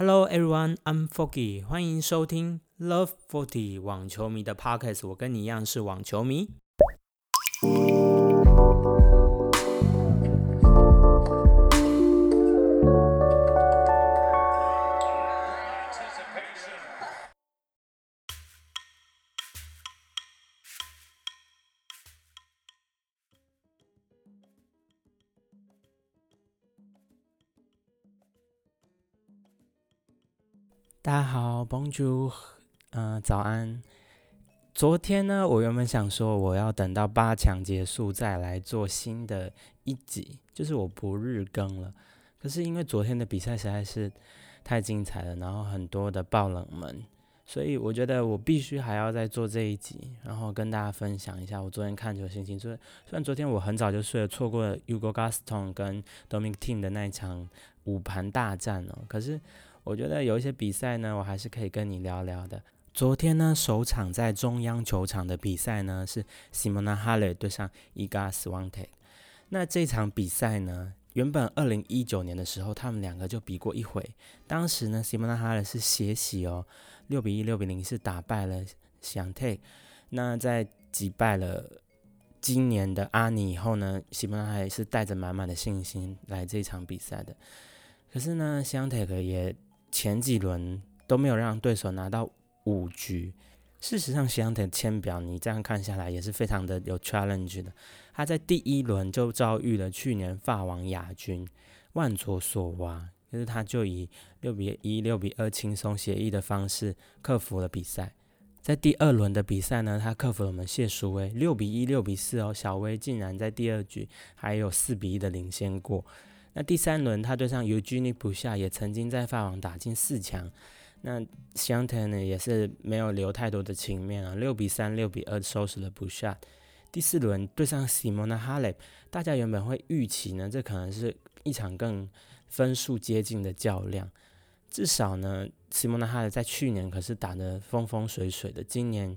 Hello everyone, I'm Foggy，欢迎收听 Love Forty 网球迷的 Podcast。我跟你一样是网球迷。大家好，Bonjour，嗯，早安。昨天呢，我原本想说我要等到八强结束再来做新的一集，就是我不日更了。可是因为昨天的比赛实在是太精彩了，然后很多的爆冷门，所以我觉得我必须还要再做这一集，然后跟大家分享一下我昨天看球的心情。虽虽然昨天我很早就睡了，错过了 Ugo Gaston 跟 Dominic Team 的那一场五盘大战哦，可是。我觉得有一些比赛呢，我还是可以跟你聊聊的。昨天呢，首场在中央球场的比赛呢，是 Simona Halep 对上 Iga Swiatek。那这场比赛呢，原本二零一九年的时候，他们两个就比过一回。当时呢，Simona Halep 是血洗哦，六比一、六比零是打败了 Swiatek。那在击败了今年的阿尼以后呢，Simona Halep 是带着满满的信心来这场比赛的。可是呢，Swiatek 也前几轮都没有让对手拿到五局。事实上，西洋的签表你这样看下来也是非常的有 challenge 的。他在第一轮就遭遇了去年法王亚军万卓索娃，就是他就以六比一、六比二轻松协议的方式克服了比赛。在第二轮的比赛呢，他克服了我们谢淑薇，六比一、六比四哦，小薇竟然在第二局还有四比一的领先过。那第三轮，他对上 Eugenie 不下，也曾经在法网打进四强。那 s h a n t e 呢，也是没有留太多的情面啊，六比三、六比二收拾了不下。第四轮对上 Simona Hale，大家原本会预期呢，这可能是一场更分数接近的较量。至少呢，Simona Hale 在去年可是打得风风水水的，今年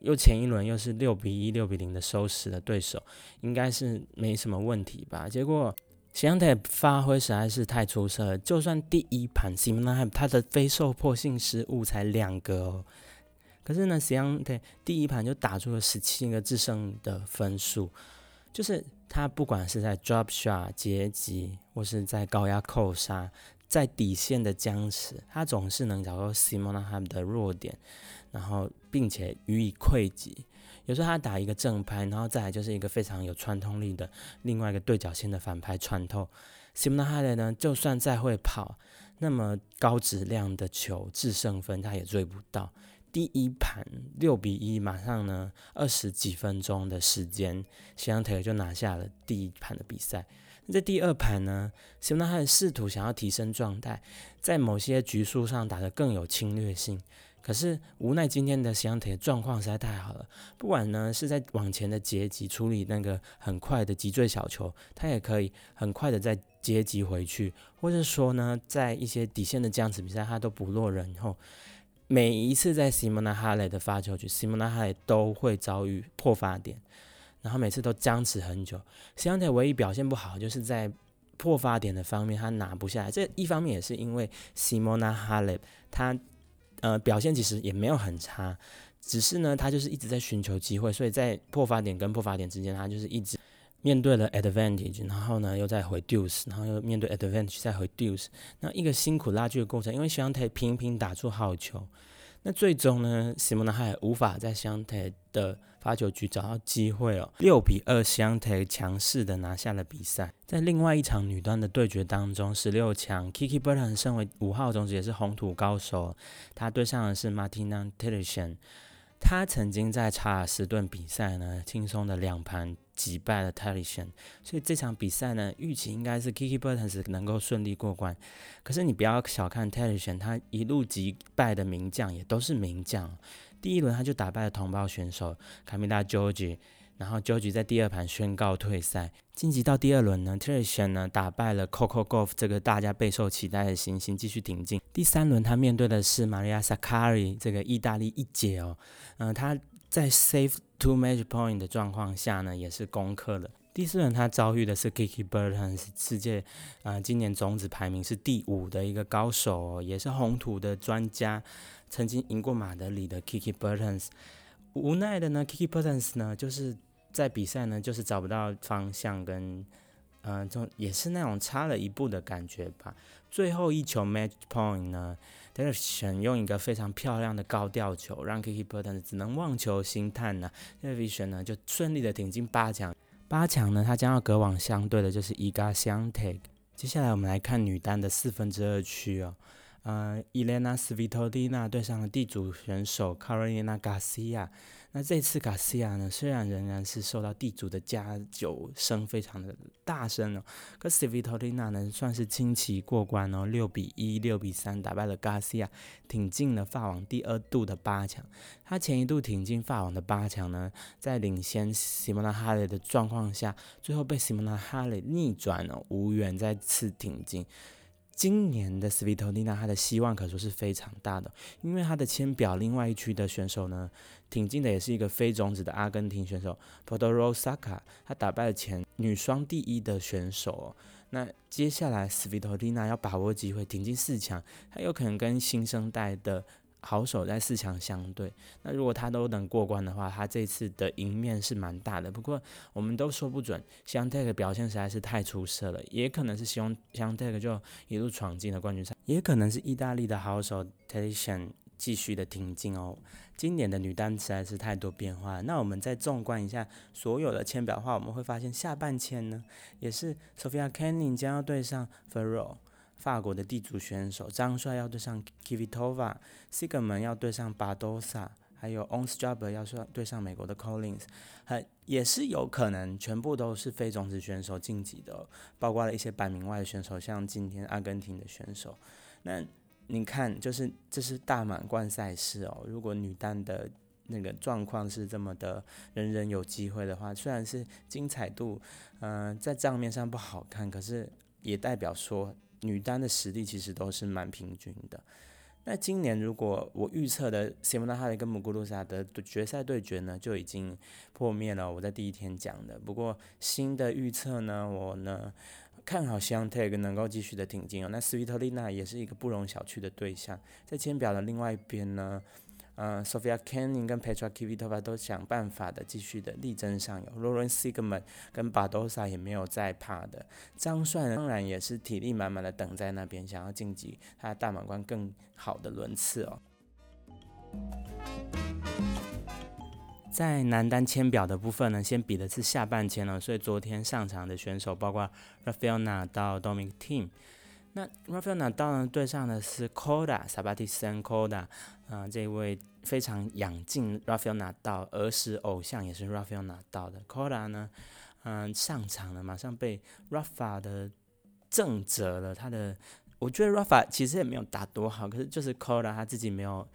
又前一轮又是六比一、六比零的收拾了对手，应该是没什么问题吧？结果。西洋泰发挥实在是太出色了，就算第一盘西蒙纳他的非受迫性失误才两个哦，可是呢，西洋泰第一盘就打出了十七个制胜的分数，就是他不管是在 drop shot 截击，或是在高压扣杀，在底线的僵持，他总是能找到西蒙纳他的弱点，然后并且予以溃击。有时候他打一个正拍，然后再来就是一个非常有穿透力的另外一个对角线的反拍穿透。Simona Halep 呢，就算再会跑，那么高质量的球制胜分他也追不到。第一盘六比一，马上呢二十几分钟的时间，西洋腿就拿下了第一盘的比赛。那在第二盘呢，Simona Halep 试图想要提升状态，在某些局数上打得更有侵略性。可是无奈今天的西洋铁状况实在太好了，不管呢是在往前的截击处理那个很快的击坠小球，他也可以很快的再截击回去，或者说呢在一些底线的僵持比赛，他都不落人后，每一次在 Simona Halep 的发球局，Simona Halep 都会遭遇破发点，然后每次都僵持很久。西洋铁唯一表现不好就是在破发点的方面，他拿不下来。这一方面也是因为 Simona hale 他。呃，表现其实也没有很差，只是呢，他就是一直在寻求机会，所以在破发点跟破发点之间，他就是一直面对了 advantage，然后呢又在回 deuce，然后又面对 advantage 再回 deuce，那一个辛苦拉锯的过程，因为希望他频频打出好球。那最终呢，西蒙娜还无法在香台的发球局找到机会哦，六比二香特强势的拿下了比赛。在另外一场女单的对决当中，十六强 Kiki Burton 身为五号种子，也是红土高手，她对上的是 Martina t e l i s h a n 他曾经在查尔斯顿比赛呢，轻松的两盘。击败了 t e l i s h a n 所以这场比赛呢，预期应该是 Kiki Burton 能够顺利过关。可是你不要小看 t e l i s h a n 他一路击败的名将也都是名将。第一轮他就打败了同胞选手卡米拉 George，然后 George 在第二盘宣告退赛。晋级到第二轮呢 t e l i s h a n 呢打败了 Coco Golf 这个大家备受期待的新星，继续挺进。第三轮他面对的是 Maria Sakkari 这个意大利一姐哦，嗯，他在 Save to Match Point 的状况下呢，也是攻克了第四轮他遭遇的是 Kiki Burtons，世界啊今年种子排名是第五的一个高手，哦也是红土的专家，曾经赢过马德里的 Kiki Burtons。无奈的呢，Kiki Burton 呢就是在比赛呢就是找不到方向跟嗯，就也是那种差了一步的感觉吧。最后一球 Match Point 呢 d e r i 用一个非常漂亮的高吊球，让 Kiki Burton 只能望球兴叹呢 d e r i 呢就顺利的挺进八强。八强呢，他将要隔网相对的就是伊嘎香 take。接下来我们来看女单的四分之二区哦，呃，伊莲娜斯维托蒂娜对上了地主选手卡罗琳娜加西亚。那这次卡西亚呢，虽然仍然是受到地主的加酒声非常的大声哦，可是维托蒂娜呢算是轻骑过关哦，六比一、六比三打败了卡西亚，挺进了法网第二度的八强。他前一度挺进法网的八强呢，在领先西蒙娜哈雷的状况下，最后被西蒙娜哈雷逆转了，无缘再次挺进。今年的斯维托丽娜，她的希望可说是非常大的，因为她的签表另外一区的选手呢，挺进的也是一个非种子的阿根廷选手 p o d o r o s a k a 她打败了前女双第一的选手。那接下来斯维托丽娜要把握机会挺进四强，她有可能跟新生代的。好手在四强相对，那如果他都能过关的话，他这次的赢面是蛮大的。不过我们都说不准，香泰克表现实在是太出色了，也可能是希望香泰克就一路闯进了冠军赛，也可能是意大利的好手 t a t i a n 继续的挺进哦。今年的女单实在是太多变化。那我们再纵观一下所有的签表的话，我们会发现下半签呢，也是 Sophia Kenning 将要对上 Ferro。法国的地主选手张帅要对上 Kivitova，Sigman 要对上 Badosa，还有 o n s t r a b e r 要说对上美国的 Collins，很也是有可能全部都是非种子选手晋级的，包括了一些百名外的选手，像今天阿根廷的选手。那你看，就是这是大满贯赛事哦，如果女单的那个状况是这么的，人人有机会的话，虽然是精彩度，嗯，在账面上不好看，可是也代表说。女单的实力其实都是蛮平均的。那今年如果我预测的西蒙娜哈雷跟姆古鲁萨的决赛对决呢，就已经破灭了。我在第一天讲的。不过新的预测呢，我呢看好香泰格能够继续的挺进哦。那斯维特利娜也是一个不容小觑的对象。在签表的另外一边呢。嗯，Sophia k e n n i n g 跟 Petra Kvitova 都想办法的，继续的力争上游。Lauren Sigmund 跟 Badosa 也没有在怕的。张帅当然也是体力满满的等在那边，想要晋级他的大满贯更好的轮次哦。在男单签表的部分呢，先比的是下半签了，所以昨天上场的选手包括 Rafael Nadal、Dominic Thiem。那 Rafael Nadal 呢对上的是 Koda Sabatis Koda。啊，这位非常仰敬 Rafael Nadal 儿时偶像也是 Rafael Nadal 的 k o r a 呢，嗯，上场了，马上被 Rafa 的正折了。他的，我觉得 Rafa 其实也没有打多好，可是就是 k o r a 他自己没有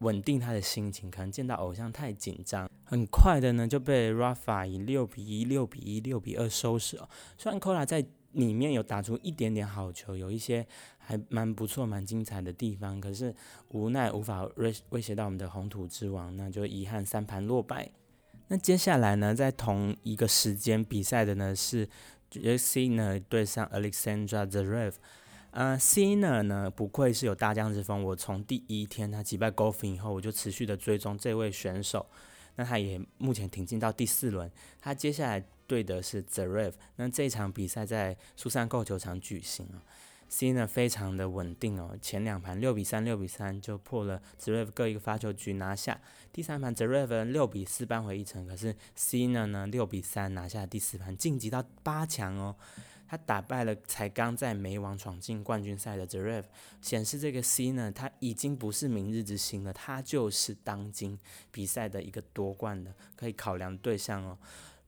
稳定他的心情，可能见到偶像太紧张，很快的呢就被 Rafa 以六比一、六比一、六比二收拾了。虽然 k o r a 在里面有打出一点点好球，有一些还蛮不错、蛮精彩的地方，可是无奈无法威威胁到我们的红土之王，那就遗憾三盘落败。那接下来呢，在同一个时间比赛的呢是 j e s i n a 对上 Alexandra Zverev。呃 s i n a 呢不愧是有大将之风，我从第一天他击败 Golfin 以后，我就持续的追踪这位选手。那他也目前挺进到第四轮，他接下来。对的是 Zverev，那这场比赛在苏珊购球场举行啊，C 呢非常的稳定哦，前两盘六比三、六比三就破了 Zverev 各一个发球局拿下，第三盘 Zverev 六比四扳回一城，可是 C 呢呢六比三拿下第四盘晋级到八强哦，他打败了才刚在美网闯进冠军赛的 Zverev，显示这个 C 呢他已经不是明日之星了，他就是当今比赛的一个夺冠的可以考量对象哦。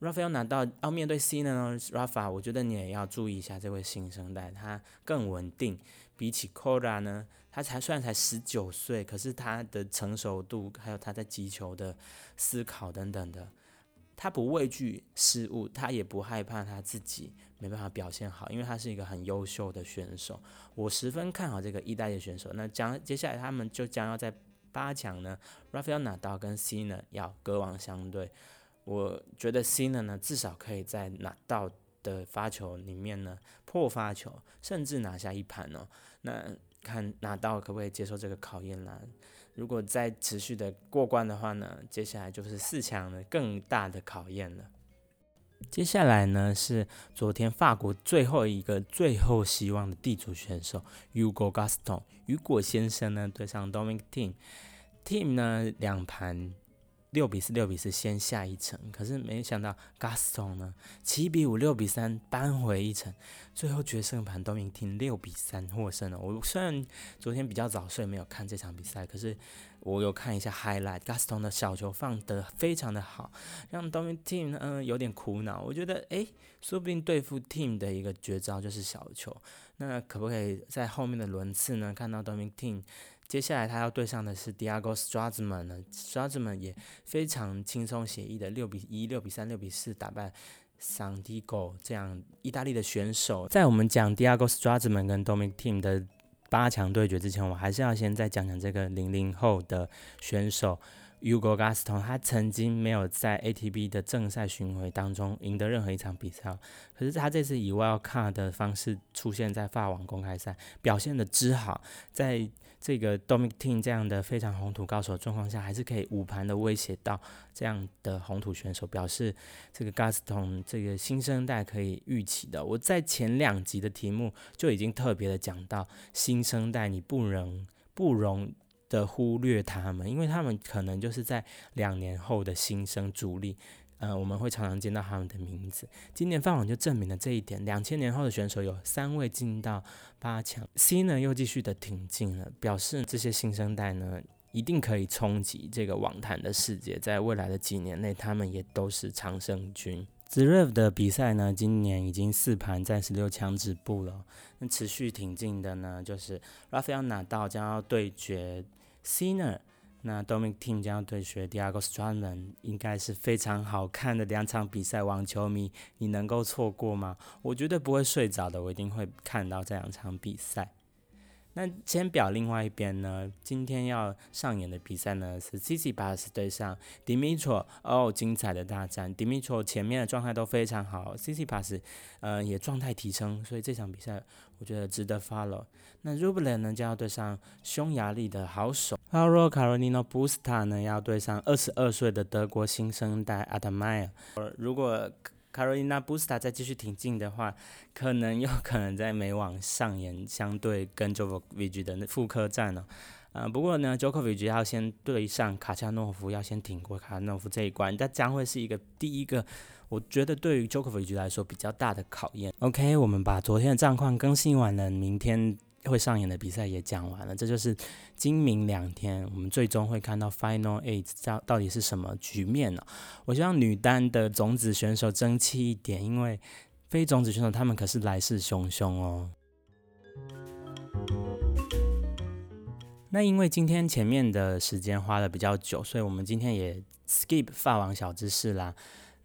Rafael 拿到要面对 C 呢，Rafa，我觉得你也要注意一下这位新生代，他更稳定。比起 Kora 呢，他才虽然才十九岁，可是他的成熟度，还有他在击球的思考等等的，他不畏惧失误，他也不害怕他自己没办法表现好，因为他是一个很优秀的选手。我十分看好这个一代的选手。那将接下来他们就将要在八强呢，Rafael 拿到跟 C 呢要隔王相对。我觉得 C 呢呢至少可以在拿到的发球里面呢破发球，甚至拿下一盘哦。那看拿到可不可以接受这个考验啦？如果再持续的过关的话呢，接下来就是四强的更大的考验了。接下来呢是昨天法国最后一个最后希望的地主选手 Ugo Gaston 雨果先生呢对上 Dominic Team，Team 呢两盘。六比四，六比四先下一城，可是没想到 Gaston 呢，七比五，六比三扳回一城，最后决胜盘都明听六比三获胜了。我虽然昨天比较早睡，没有看这场比赛，可是我有看一下 highlight，Gaston 的小球放得非常的好，让 Dominic Team 嗯有点苦恼。我觉得诶，说不定对付 Team 的一个绝招就是小球，那可不可以在后面的轮次呢看到 Dominic Team？接下来他要对上的是 Diego Strazman 呢，Strazman 也非常轻松写意的六比一、六比三、六比四打败 Santiago 这样意大利的选手。在我们讲 Diego Strazman 跟 Dominic Team 的八强对决之前，我还是要先再讲讲这个零零后的选手。Ugo Gaston，他曾经没有在 ATP 的正赛巡回当中赢得任何一场比赛，可是他这次以 Wild Card 的方式出现在法网公开赛，表现的之好，在这个 Dominic Team 这样的非常红土高手状况下，还是可以五盘的威胁到这样的红土选手，表示这个 Gaston 这个新生代可以预期的。我在前两集的题目就已经特别的讲到，新生代你不能不容。的忽略他们，因为他们可能就是在两年后的新生主力，呃，我们会常常见到他们的名字。今年饭网就证明了这一点，两千年后的选手有三位进到八强，C 呢又继续的挺进了，表示这些新生代呢一定可以冲击这个网坛的世界，在未来的几年内，他们也都是常胜军。z r e v 的比赛呢，今年已经四盘在十六强止步了，那持续挺进的呢，就是 Rafael 拿到将要对决。Ciner，那 Dominic Team 将要对决 Diego Stradman，应该是非常好看的两场比赛。网球迷，你能够错过吗？我绝对不会睡着的，我一定会看到这两场比赛。那先表另外一边呢，今天要上演的比赛呢是 c c b a s 对上 Dimitro，哦，精彩的大战。Dimitro 前面的状态都非常好 c c b a s 呃，也状态提升，所以这场比赛我觉得值得 follow。那 Rublev 呢将要对上匈牙利的好手 a u r o Carolina Busta 呢要对上二十二岁的德国新生代 a d a m a y r 如果卡罗琳娜·布斯塔再继续挺进的话，可能有可能在美网上演相对跟 j o k o v i c 的复刻战呢。啊，不过呢 j o k o v i c 要先对上卡恰诺夫，要先挺过卡恰诺夫这一关，这将会是一个第一个，我觉得对于 j o k o v i c 来说比较大的考验。OK，我们把昨天的战况更新完了，明天。会上演的比赛也讲完了，这就是今明两天，我们最终会看到 Final Eight 到到底是什么局面呢？我希望女单的种子选手争气一点，因为非种子选手他们可是来势汹汹哦。那因为今天前面的时间花的比较久，所以我们今天也 skip 发王小知识啦。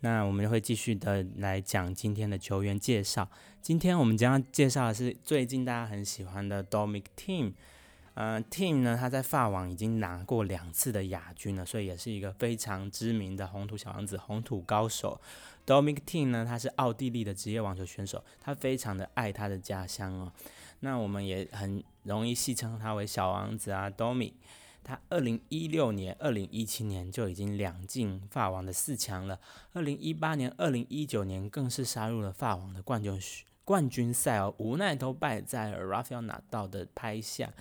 那我们会继续的来讲今天的球员介绍。今天我们将要介绍的是最近大家很喜欢的 Dominic Team。呃，Team 呢，他在法网已经拿过两次的亚军了，所以也是一个非常知名的红土小王子、红土高手。Dominic Team 呢，他是奥地利的职业网球选手，他非常的爱他的家乡哦。那我们也很容易戏称他为小王子啊，Domi。他二零一六年、二零一七年就已经两进法网的四强了，二零一八年、二零一九年更是杀入了法网的冠军冠军赛哦，无奈都败在 Rafael 拿到的拍下。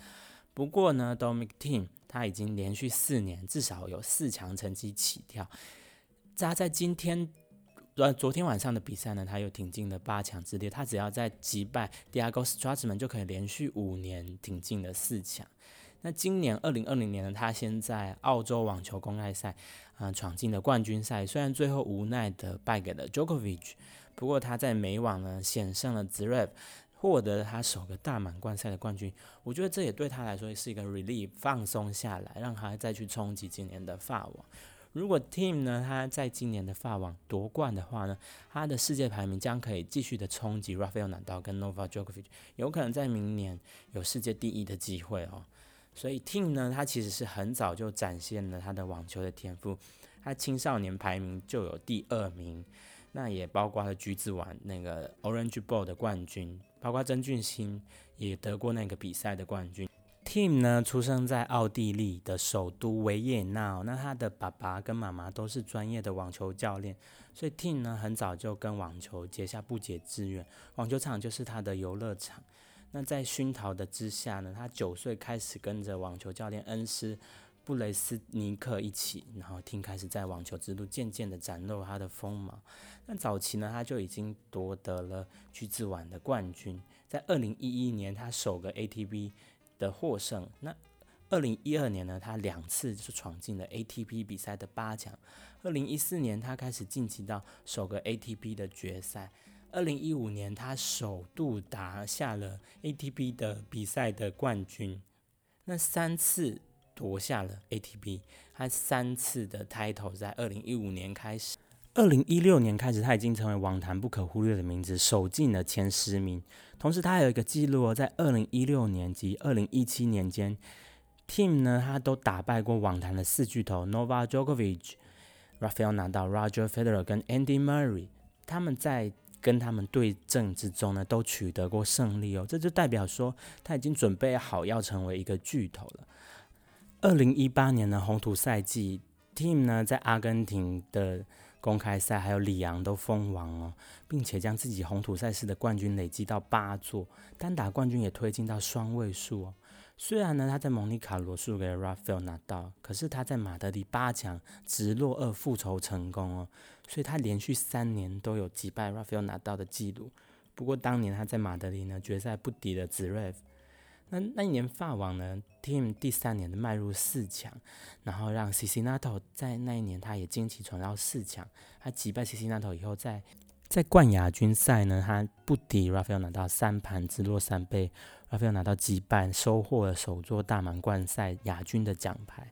不过呢，Dominic Team 他已经连续四年至少有四强成绩起跳。他在今天呃昨天晚上的比赛呢，他又挺进了八强之列。他只要在击败 Diego Strazman 就可以连续五年挺进了四强。那今年二零二零年呢，他先在澳洲网球公开赛，啊，闯进了冠军赛。虽然最后无奈的败给了 Djokovic，不过他在美网呢险胜了 Zverev，获得了他首个大满贯赛的冠军。我觉得这也对他来说是一个 relief，放松下来，让他再去冲击今年的法网。如果 Team 呢他在今年的法网夺冠的话呢，他的世界排名将可以继续的冲击 Rafael Nadal 跟 Novak Djokovic，有可能在明年有世界第一的机会哦。所以 Team 呢，他其实是很早就展现了他的网球的天赋。他青少年排名就有第二名。那也包括了橘子碗那个 Orange Bowl 的冠军，包括曾俊欣也得过那个比赛的冠军。Tim 呢，出生在奥地利的首都维也纳，那他的爸爸跟妈妈都是专业的网球教练，所以 Tim 呢很早就跟网球结下不解之缘，网球场就是他的游乐场。那在熏陶的之下呢，他九岁开始跟着网球教练恩师。布雷斯尼克一起，然后听开始在网球之路渐渐的展露他的锋芒。那早期呢，他就已经夺得了橘子碗的冠军。在二零一一年，他首个 ATP 的获胜。那二零一二年呢，他两次就闯进了 ATP 比赛的八强。二零一四年，他开始晋级到首个 ATP 的决赛。二零一五年，他首度拿下了 ATP 的比赛的冠军。那三次。夺下了 ATP，他三次的 title 在二零一五年开始，二零一六年开始，他已经成为网坛不可忽略的名字，守进了前十名。同时，他还有一个记录哦，在二零一六年及二零一七年间，Team 呢，他都打败过网坛的四巨头 Nova Djokovic、Rafael Nadal、Roger Federer 跟 Andy Murray，他们在跟他们对阵之中呢，都取得过胜利哦。这就代表说，他已经准备好要成为一个巨头了。二零一八年的红土赛季，Team 呢在阿根廷的公开赛还有里昂都封王哦，并且将自己红土赛事的冠军累积到八座，单打冠军也推进到双位数哦。虽然呢他在蒙尼卡罗输给 Rafael 拿到，可是他在马德里八强直落二复仇成功哦，所以他连续三年都有击败 Rafael 拿到的记录。不过当年他在马德里呢决赛不敌了 Zverev。那那一年法网呢，Team 第三年的迈入四强，然后让 c c n a t o 在那一年他也惊奇闯到四强，他击败 c c n a t o 以后，在在冠亚军赛呢，他不敌 Rafael 拿到三盘直落三被 Rafael 拿到击败，收获了首座大满贯赛亚军的奖牌。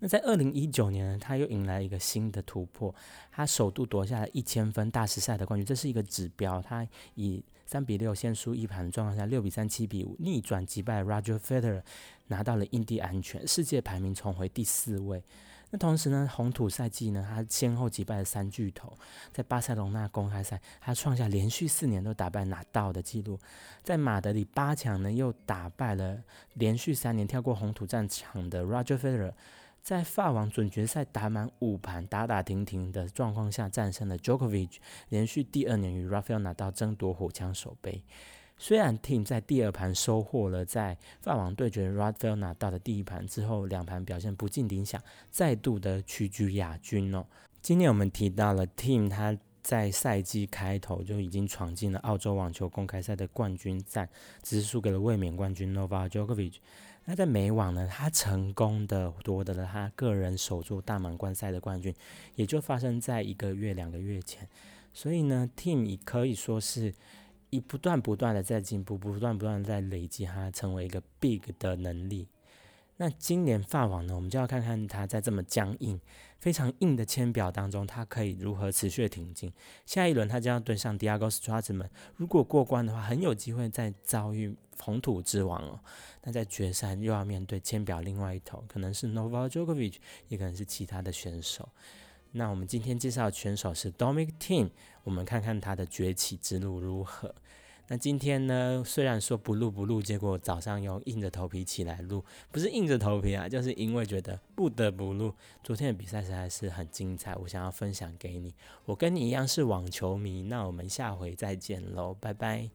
那在二零一九年呢，他又迎来一个新的突破，他首度夺下了一千分大师赛的冠军，这是一个指标。他以三比六先输一盘的状况下，六比三、七比五逆转击败 Roger Federer，拿到了印第安全，世界排名重回第四位。那同时呢，红土赛季呢，他先后击败了三巨头，在巴塞隆纳公开赛，他创下连续四年都打败拿到的记录，在马德里八强呢，又打败了连续三年跳过红土战场的 Roger Federer。在法网准决赛打满五盘打打停停的状况下，战胜了 Djokovic，连续第二年与 Rafael 拿到争夺火枪手杯。虽然 Team 在第二盘收获了在法网对决 Rafael 拿到的第一盘之后，两盘表现不尽理想，再度的屈居亚军哦。今天我们提到了 Team，他在赛季开头就已经闯进了澳洲网球公开赛的冠军战，只是输给了卫冕冠军 Nova Djokovic。那在美网呢，他成功的夺得了他个人首座大满贯赛的冠军，也就发生在一个月、两个月前。所以呢，Team 也可以说是以不断不断的在进步，不断不断的在累积他成为一个 Big 的能力。那今年法网呢，我们就要看看他在这么僵硬、非常硬的签表当中，他可以如何持续挺进。下一轮他将要对上 Diego s t r a z m a n 如果过关的话，很有机会再遭遇红土之王哦。那在决赛又要面对签表另外一头，可能是 Novak Djokovic，也可能是其他的选手。那我们今天介绍的选手是 Dominic Thiem，我们看看他的崛起之路如何。那今天呢，虽然说不录不录，结果早上又硬着头皮起来录，不是硬着头皮啊，就是因为觉得不得不录。昨天的比赛实在是很精彩，我想要分享给你。我跟你一样是网球迷，那我们下回再见喽，拜拜。